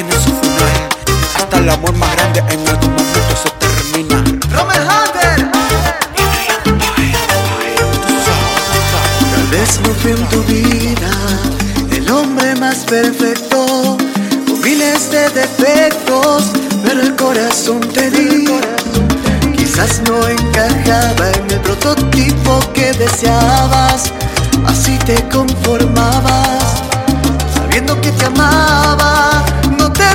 Hasta el amor más grande en algún momento se termina. Roman Hunter. Tal vez no en tu vida el hombre más perfecto, con miles de defectos, pero el corazón te di. Quizás no encajaba en el prototipo que deseabas, así te conformabas, sabiendo que te amaba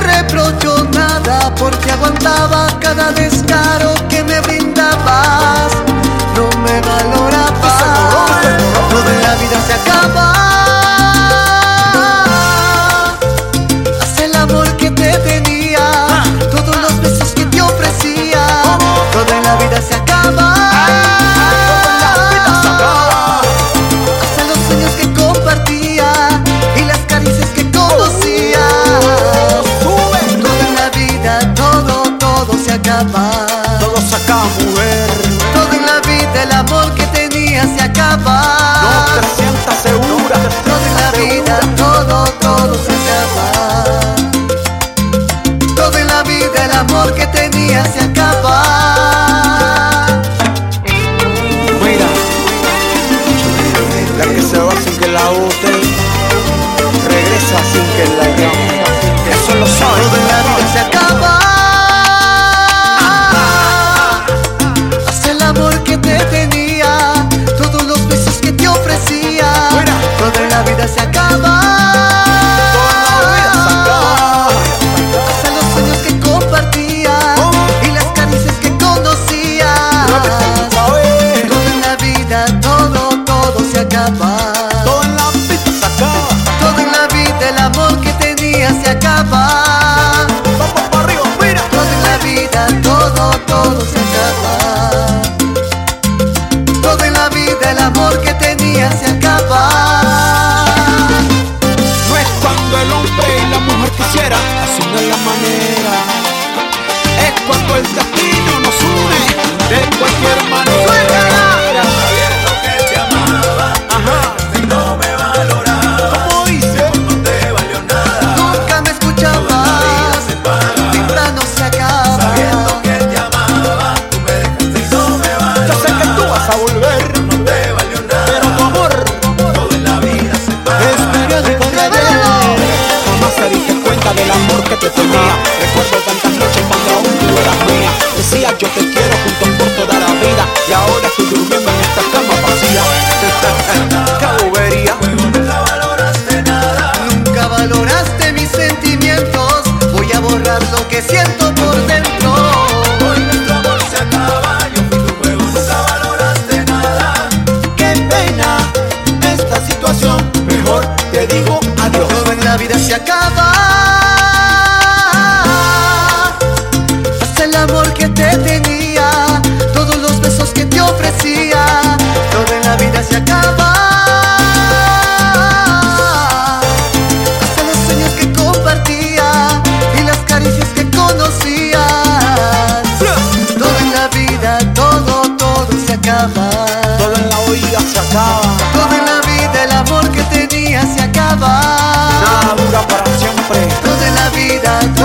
reprocho nada porque aguantaba cada descaro que me brindabas. No me valorabas, todo de la vida se acaba.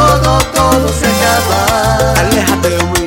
todo, todo se acaba. Aléjate de mí.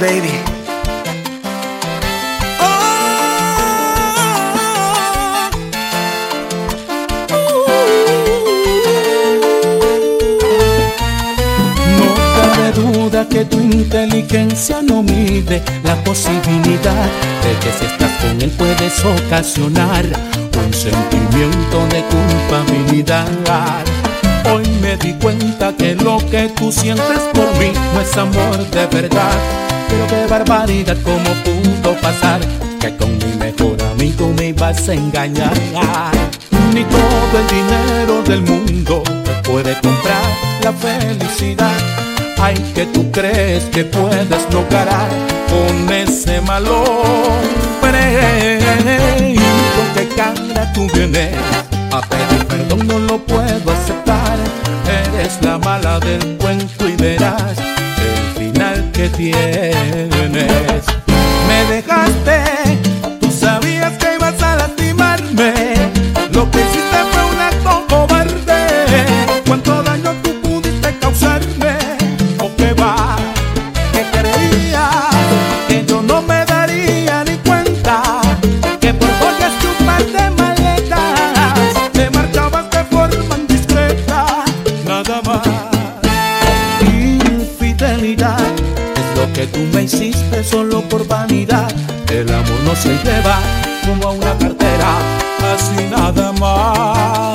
baby. que tu inteligencia no mide la posibilidad de que si estás con él puedes ocasionar un sentimiento de culpabilidad. Hoy me di cuenta que lo que tú sientes por mí no es amor de verdad pero qué barbaridad, ¿cómo pudo pasar? Que con mi mejor amigo me vas a engañar. Ni todo el dinero del mundo puede comprar la felicidad. Ay, que tú crees que puedes lograr con ese malo hombre. ¿Con qué cara tú vienes? A pedir perdón no lo puedo aceptar. Eres la mala del cuento y verás que tienes. vanidad, el amor no se lleva como a una cartera, así nada más.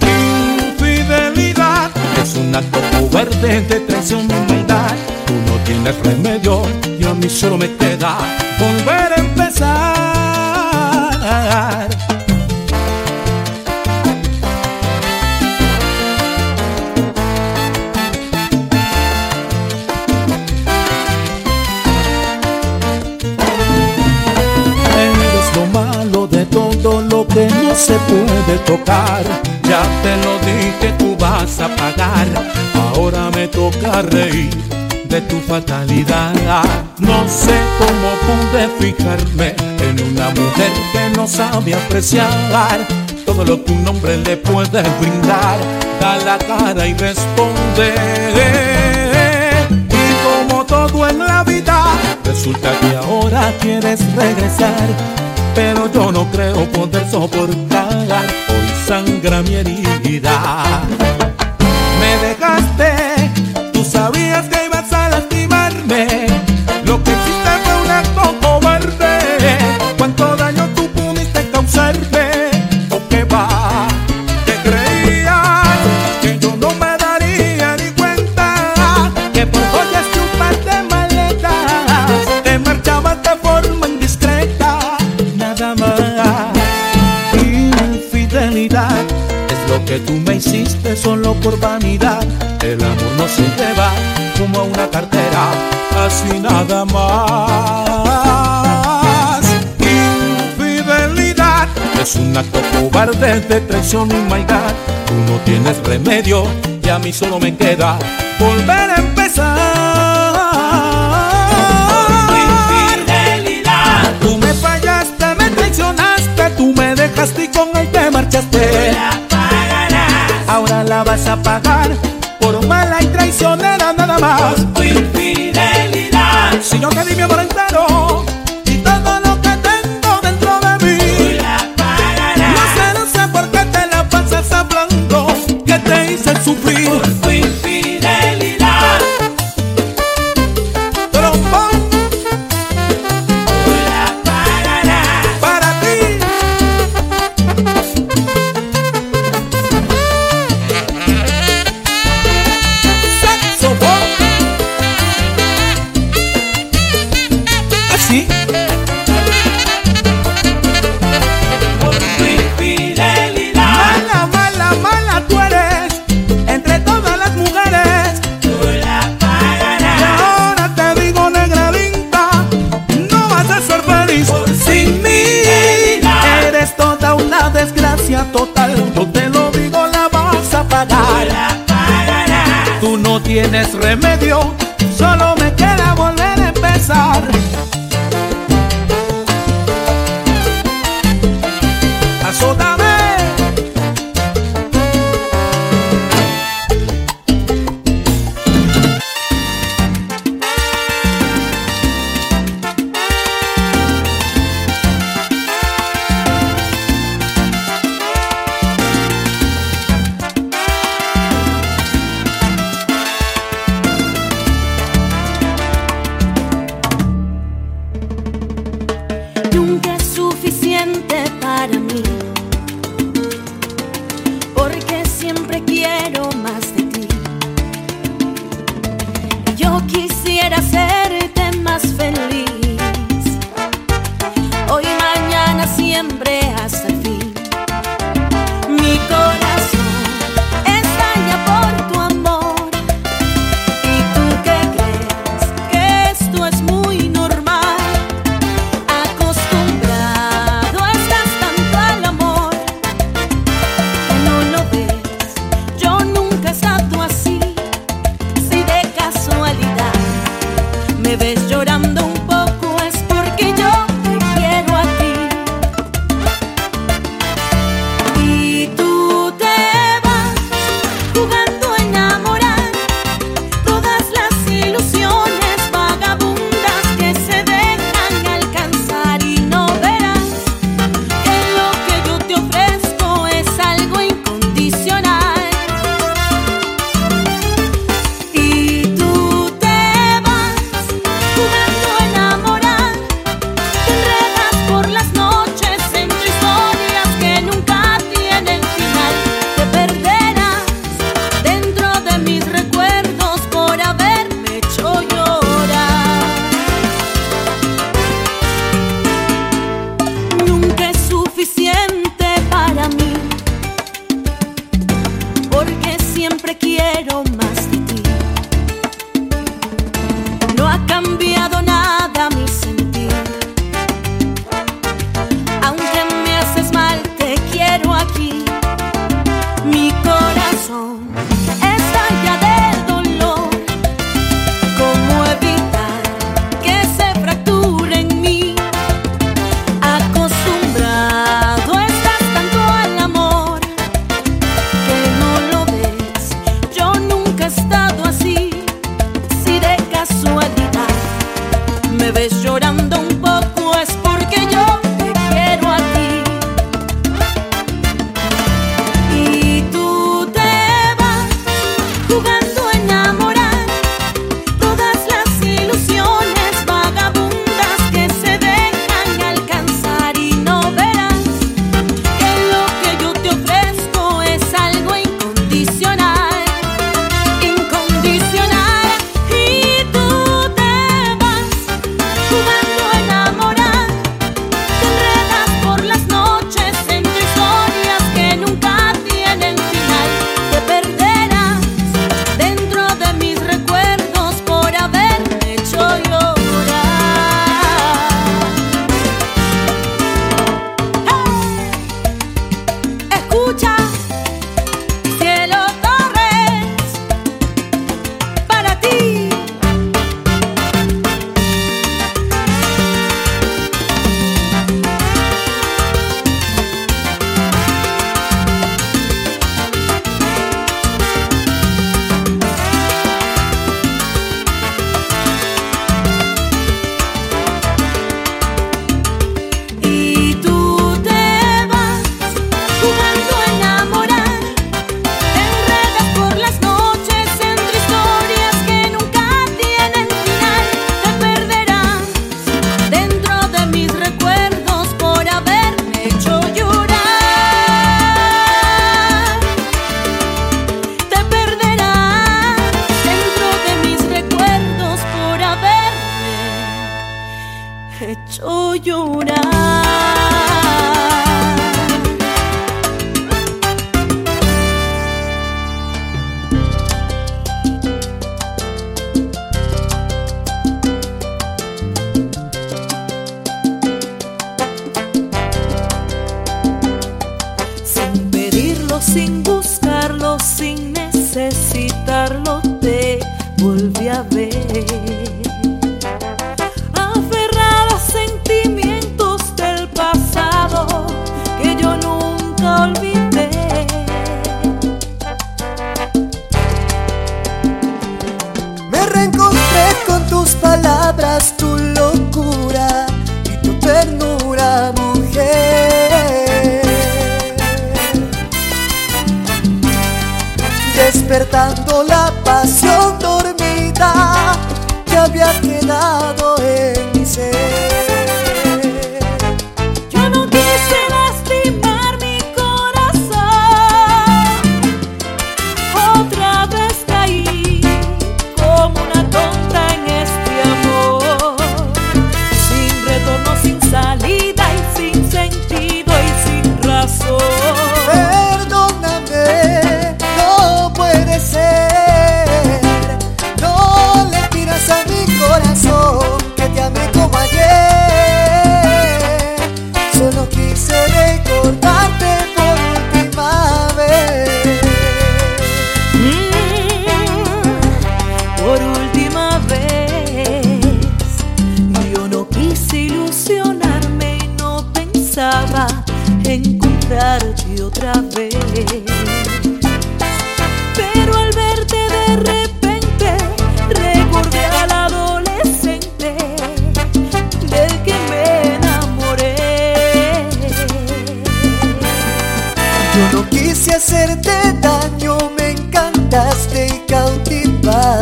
Infidelidad es un acto cobarde de traición y humildad, tú no tienes remedio y a mí solo me queda volver. Se puede tocar. Ya te lo dije, tú vas a pagar. Ahora me toca reír de tu fatalidad. No sé cómo pude fijarme en una mujer que no sabe apreciar todo lo que un hombre le puede brindar. Da la cara y responde. Y como todo en la vida, resulta que ahora quieres regresar. Pero yo no creo poder soportar, hoy sangra mi herida. Me dejaste, por vanidad. El amor no se lleva como a una cartera, así nada más. Infidelidad es un acto cobarde de traición y maldad. Tú no tienes remedio y a mí solo me queda volver a empezar. Infidelidad, Tú me fallaste, me traicionaste, tú me dejaste y con él te marchaste. La vas a pagar por mala y traicionera nada más. Tu infidelidad, Si yo te di mi amor entero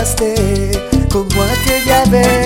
cautivaste como aquella vez.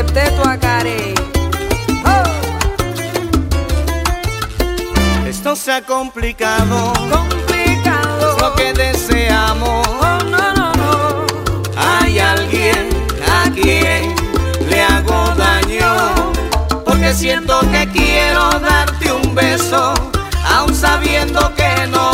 acepté tu oh. Esto se ha complicado. Complicado. Lo que deseamos. Oh, no, no, no. Hay alguien a quien le hago daño. Porque siento que quiero darte un beso, aun sabiendo que no.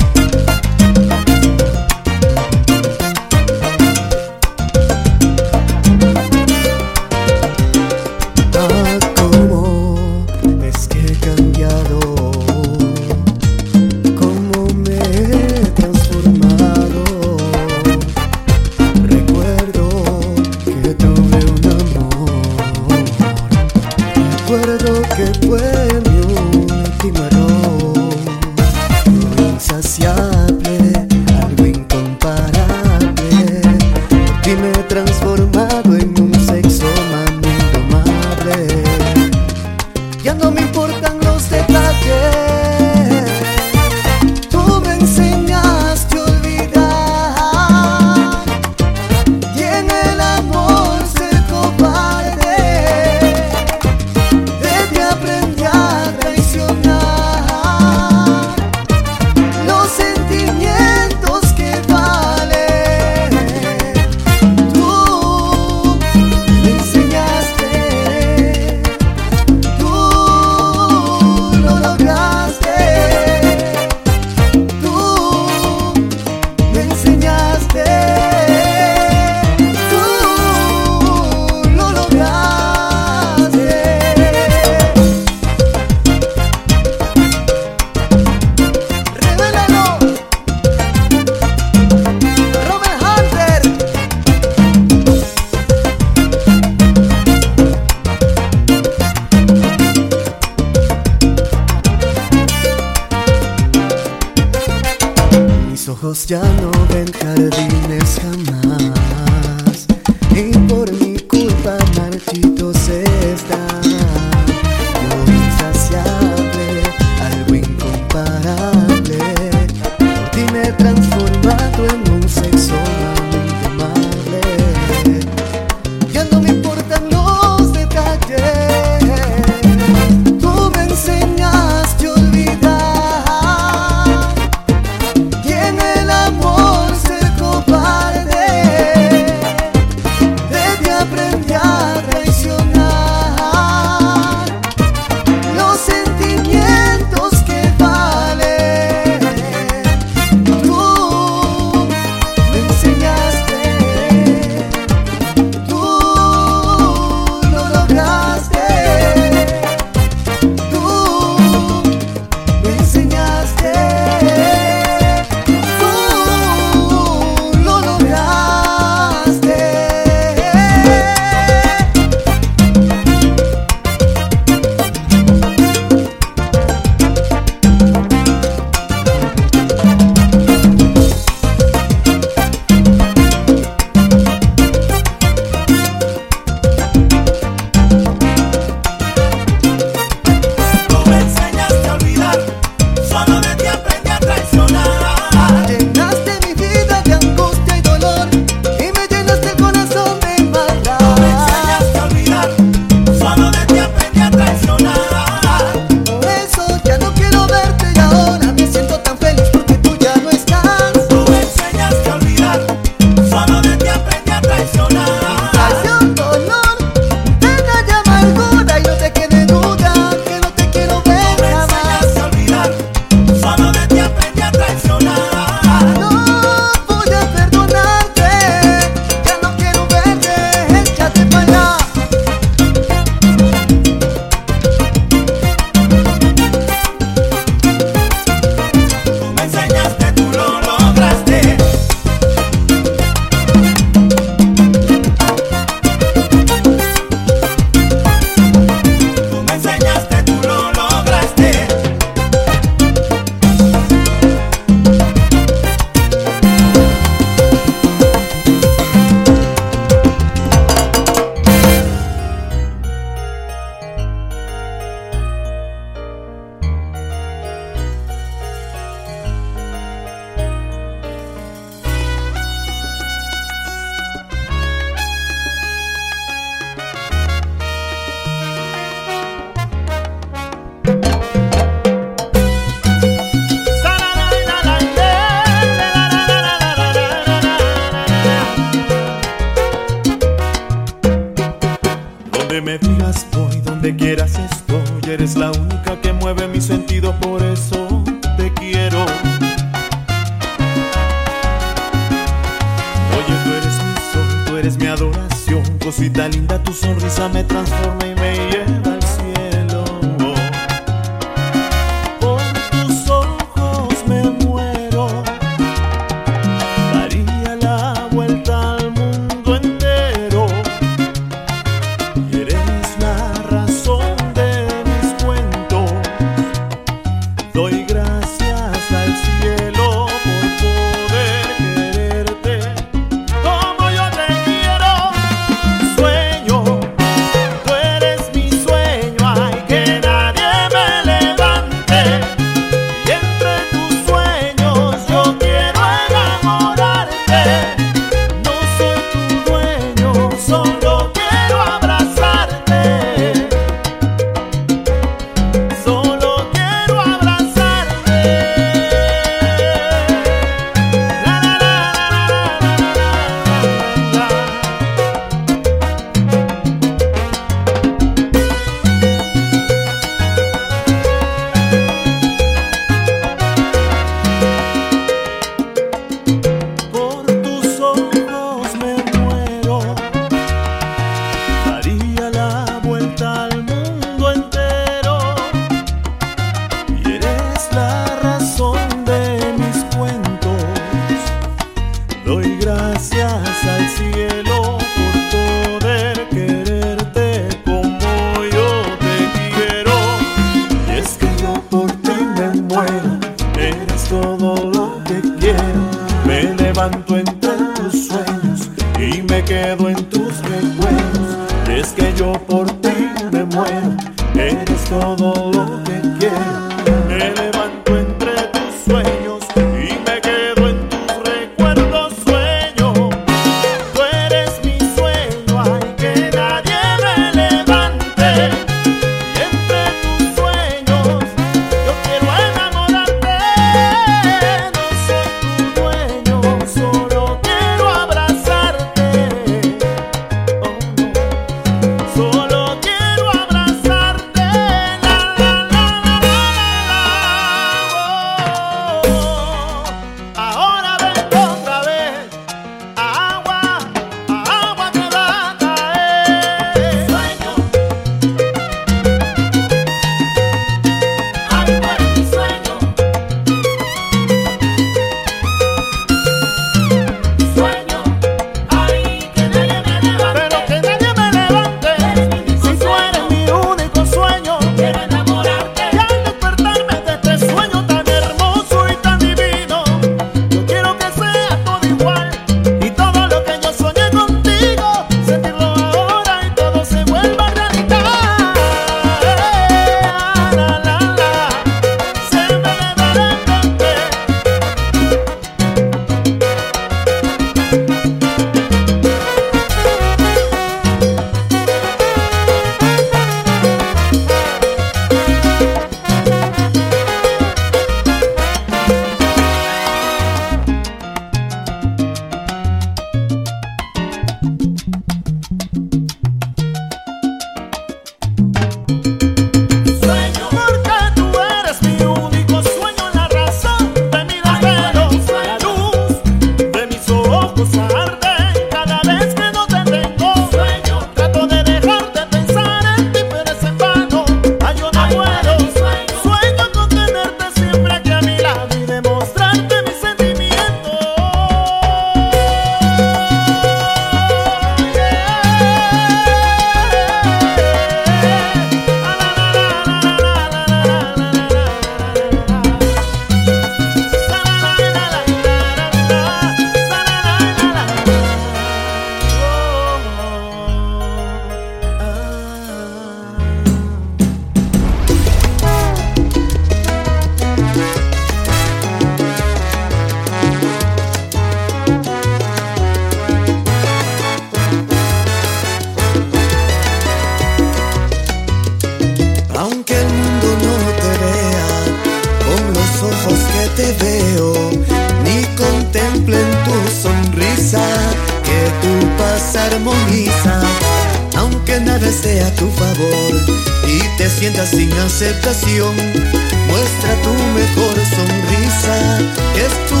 Que es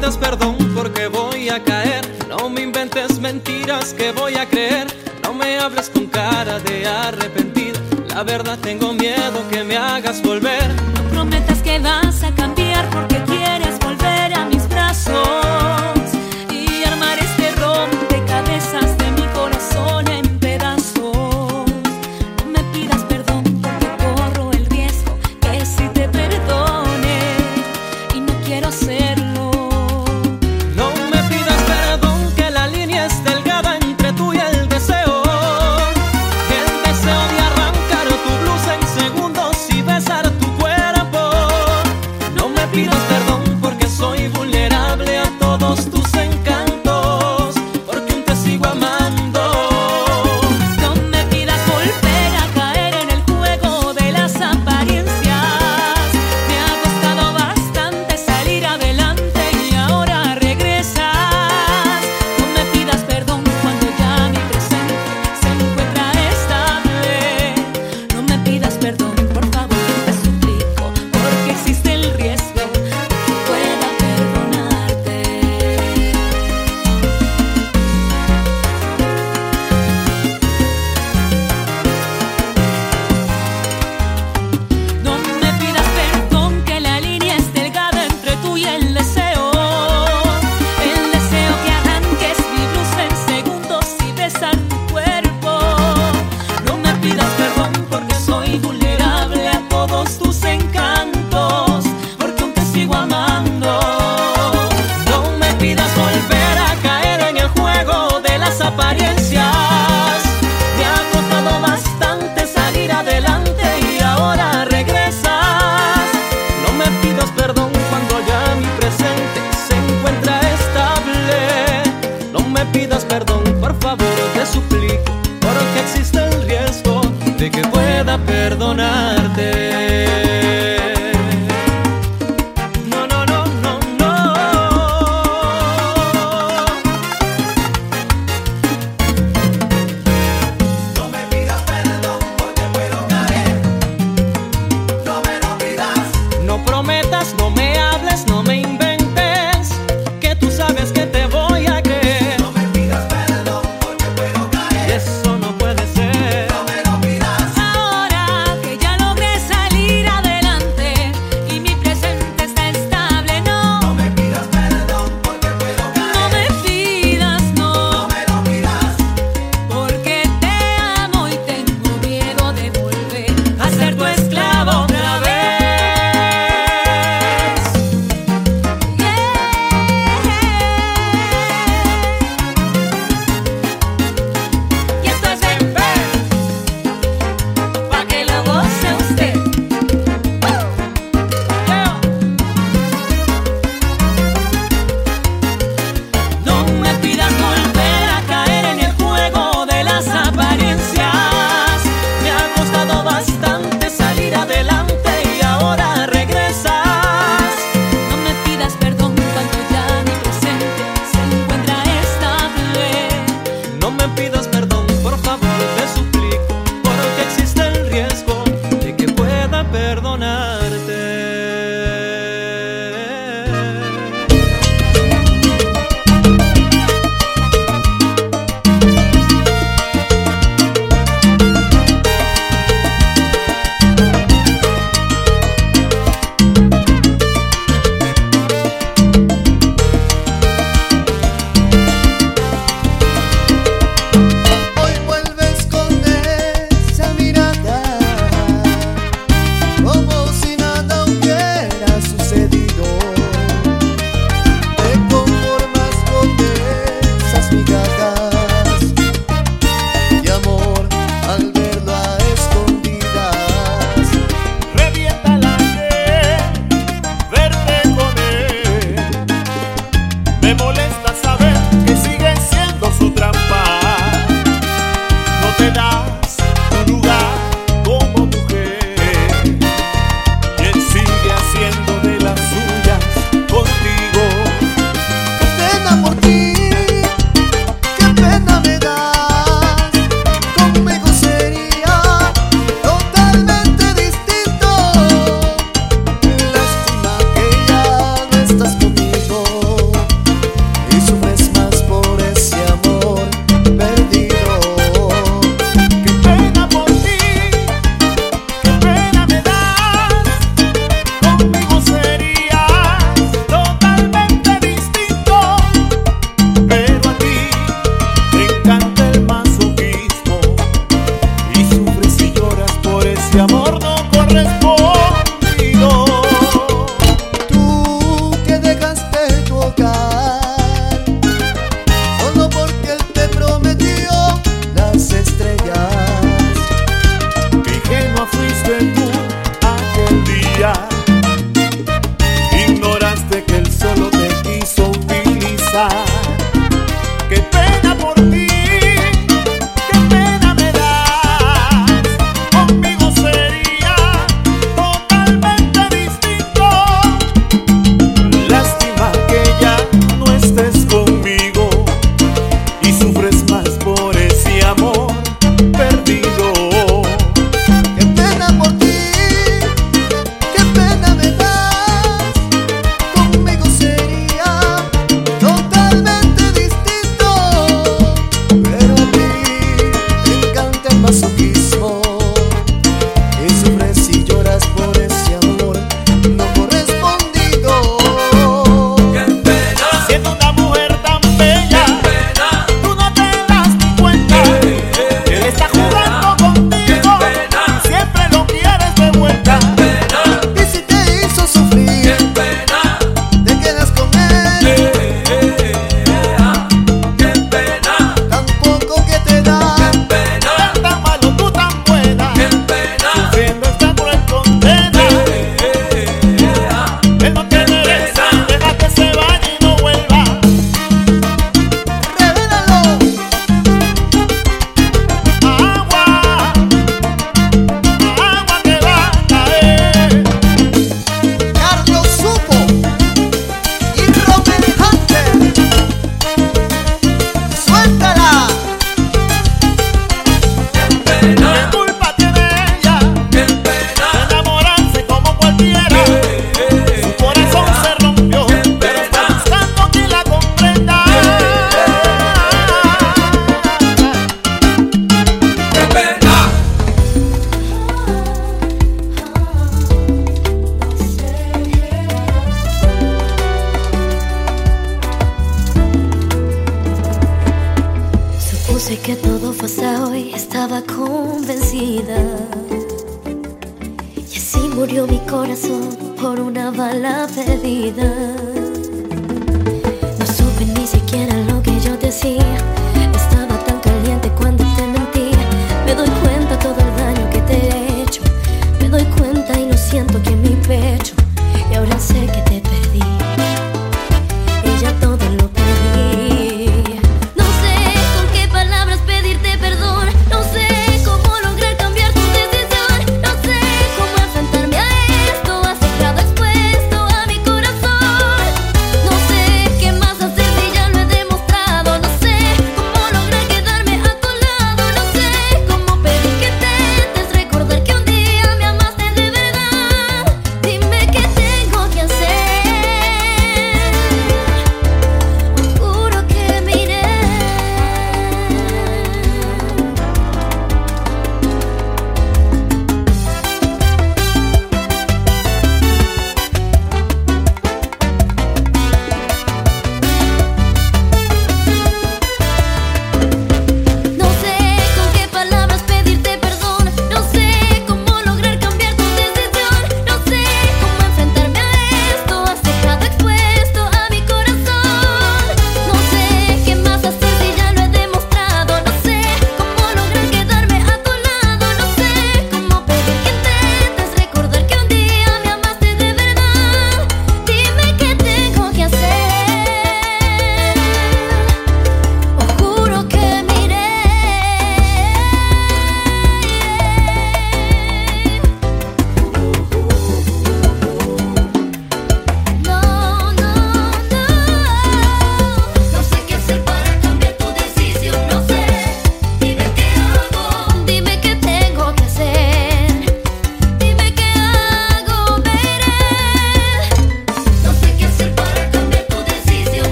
pidas perdón porque voy a caer. No me inventes mentiras que voy a creer. No me hables con cara de arrepentir. La verdad tengo miedo que me hagas volver. No prometas que vas a cambiar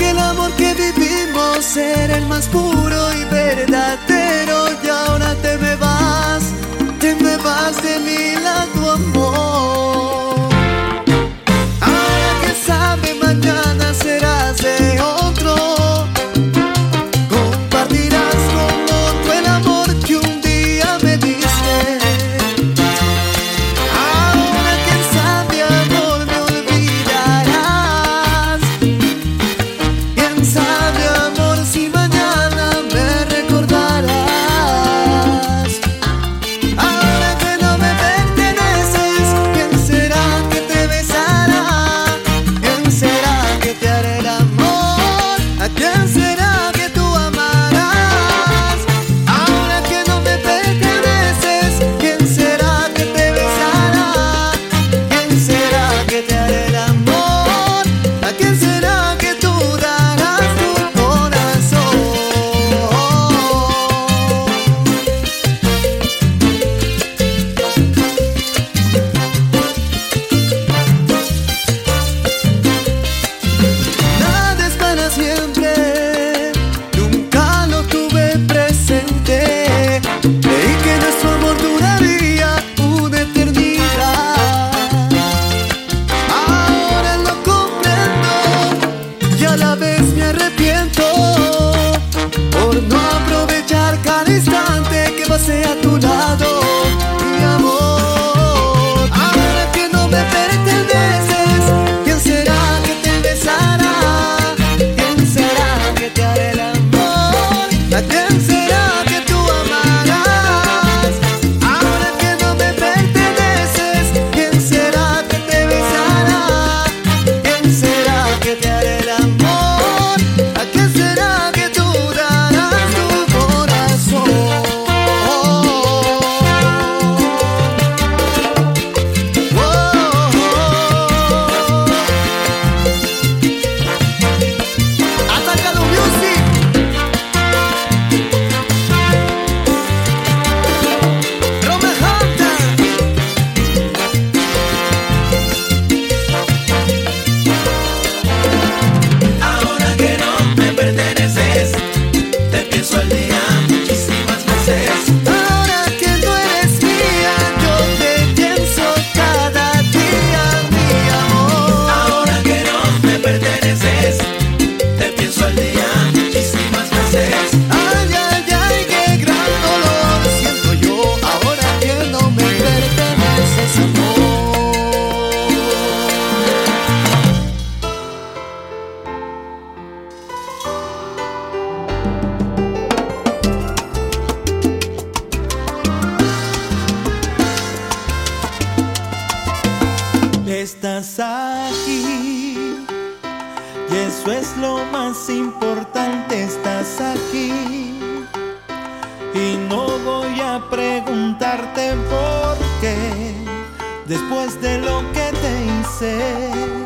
que el amor que vivimos era el más puro y verdadero. a preguntarte por qué, después de lo que te hice.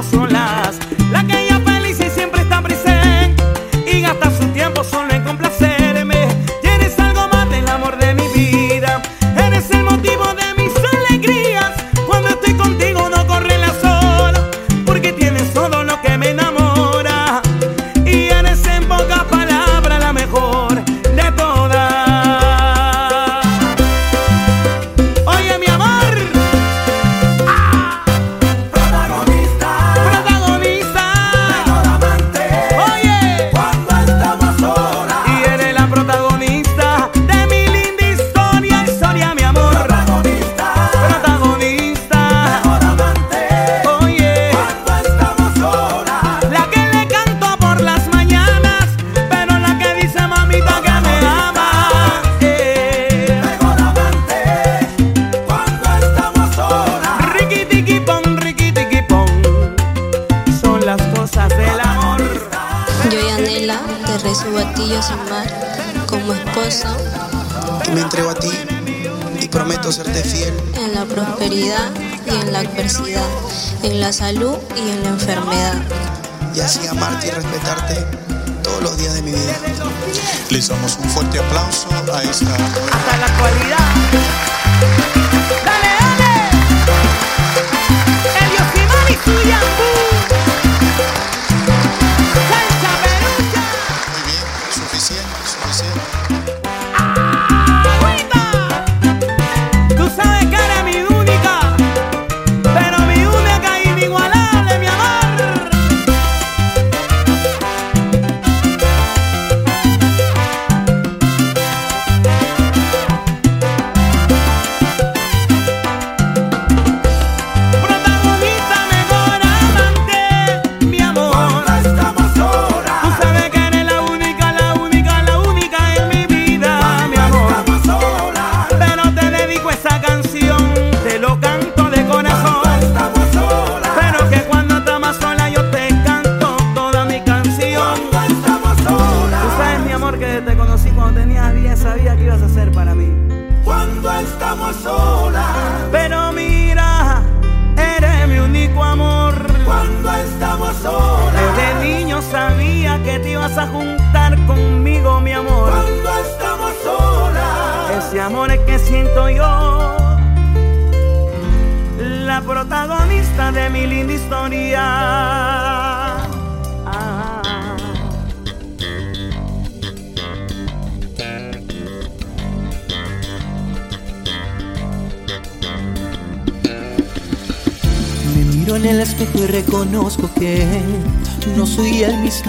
las olas respetarte todos los días de mi vida. Les damos un fuerte aplauso a esta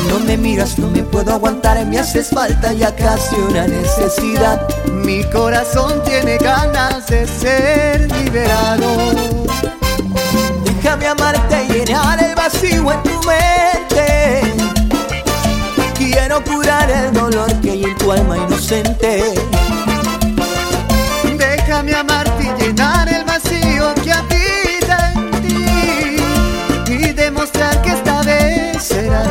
Cuando me miras no me puedo aguantar, me haces falta ya casi una necesidad. Mi corazón tiene ganas de ser liberado. Déjame amarte y llenar el vacío en tu mente. Quiero curar el dolor que hay en tu alma inocente. Déjame amarte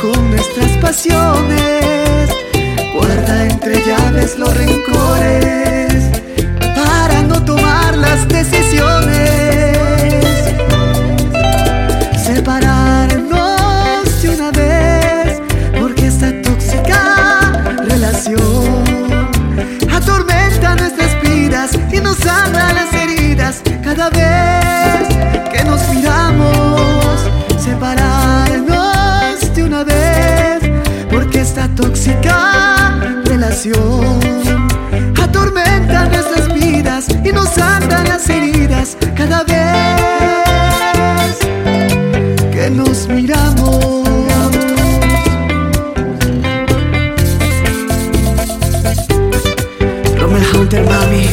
Con nuestras pasiones guarda entre llaves los rencores para no tomar las decisiones. Separarnos de una vez, porque esta tóxica relación atormenta nuestras vidas y nos que tóxica relación. Atormenta nuestras vidas y nos andan las heridas cada vez que nos miramos. Romeo Hunter, mami.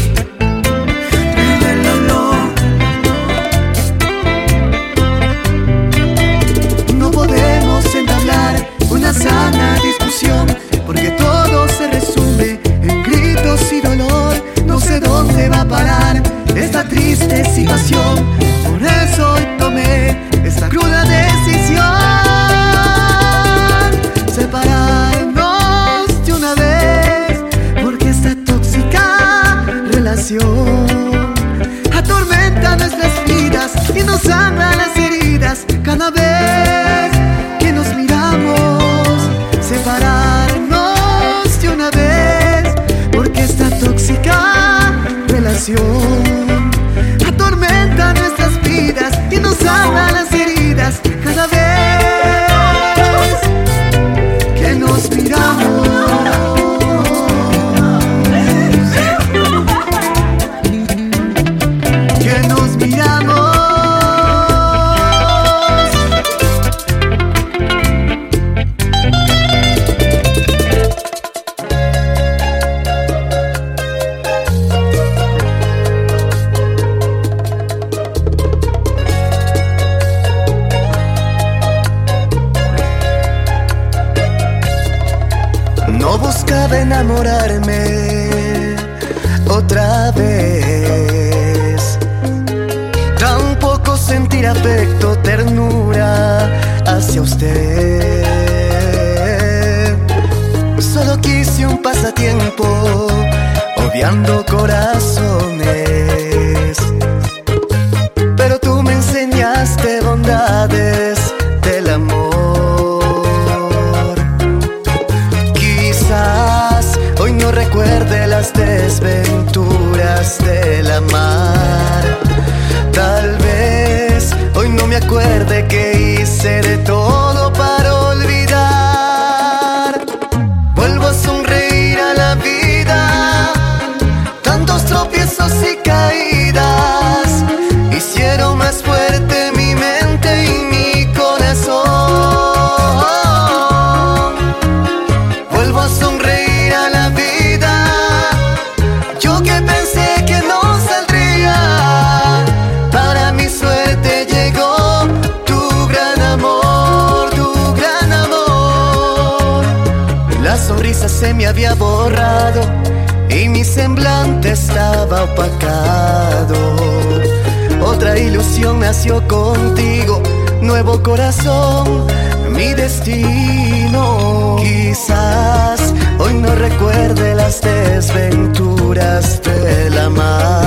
las desventuras de la mar.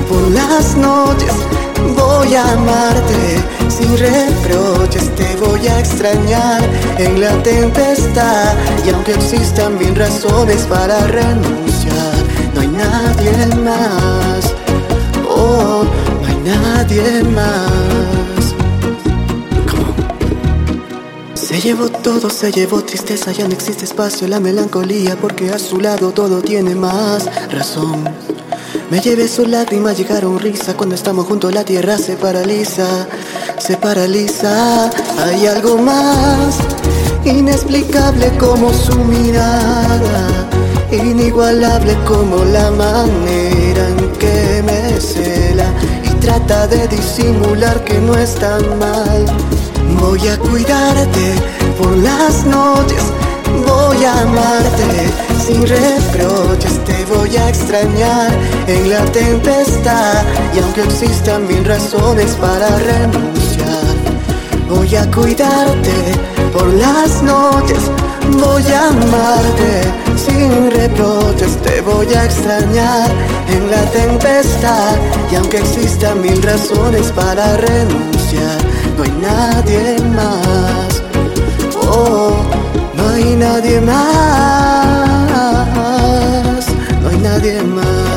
por las noches, voy a amarte sin reproches, te voy a extrañar. En la tempestad y aunque existan mil razones para renunciar, no hay nadie más, oh, no hay nadie más. Se llevó todo, se llevó tristeza, ya no existe espacio, la melancolía, porque a su lado todo tiene más razón. Me llevé su lágrima, llegaron risa, cuando estamos juntos la tierra se paraliza, se paraliza. Hay algo más inexplicable como su mirada, inigualable como la manera en que me cela y trata de disimular que no es tan mal. Voy a cuidarte por las noches, voy a amarte sin reproches, te voy a extrañar en la tempestad y aunque existan mil razones para renunciar, voy a cuidarte por las noches, voy a amarte sin reproches, te voy a extrañar en la tempestad y aunque existan mil razones para renunciar, no hay nadie más. Oh, no hay nadie más. 别吗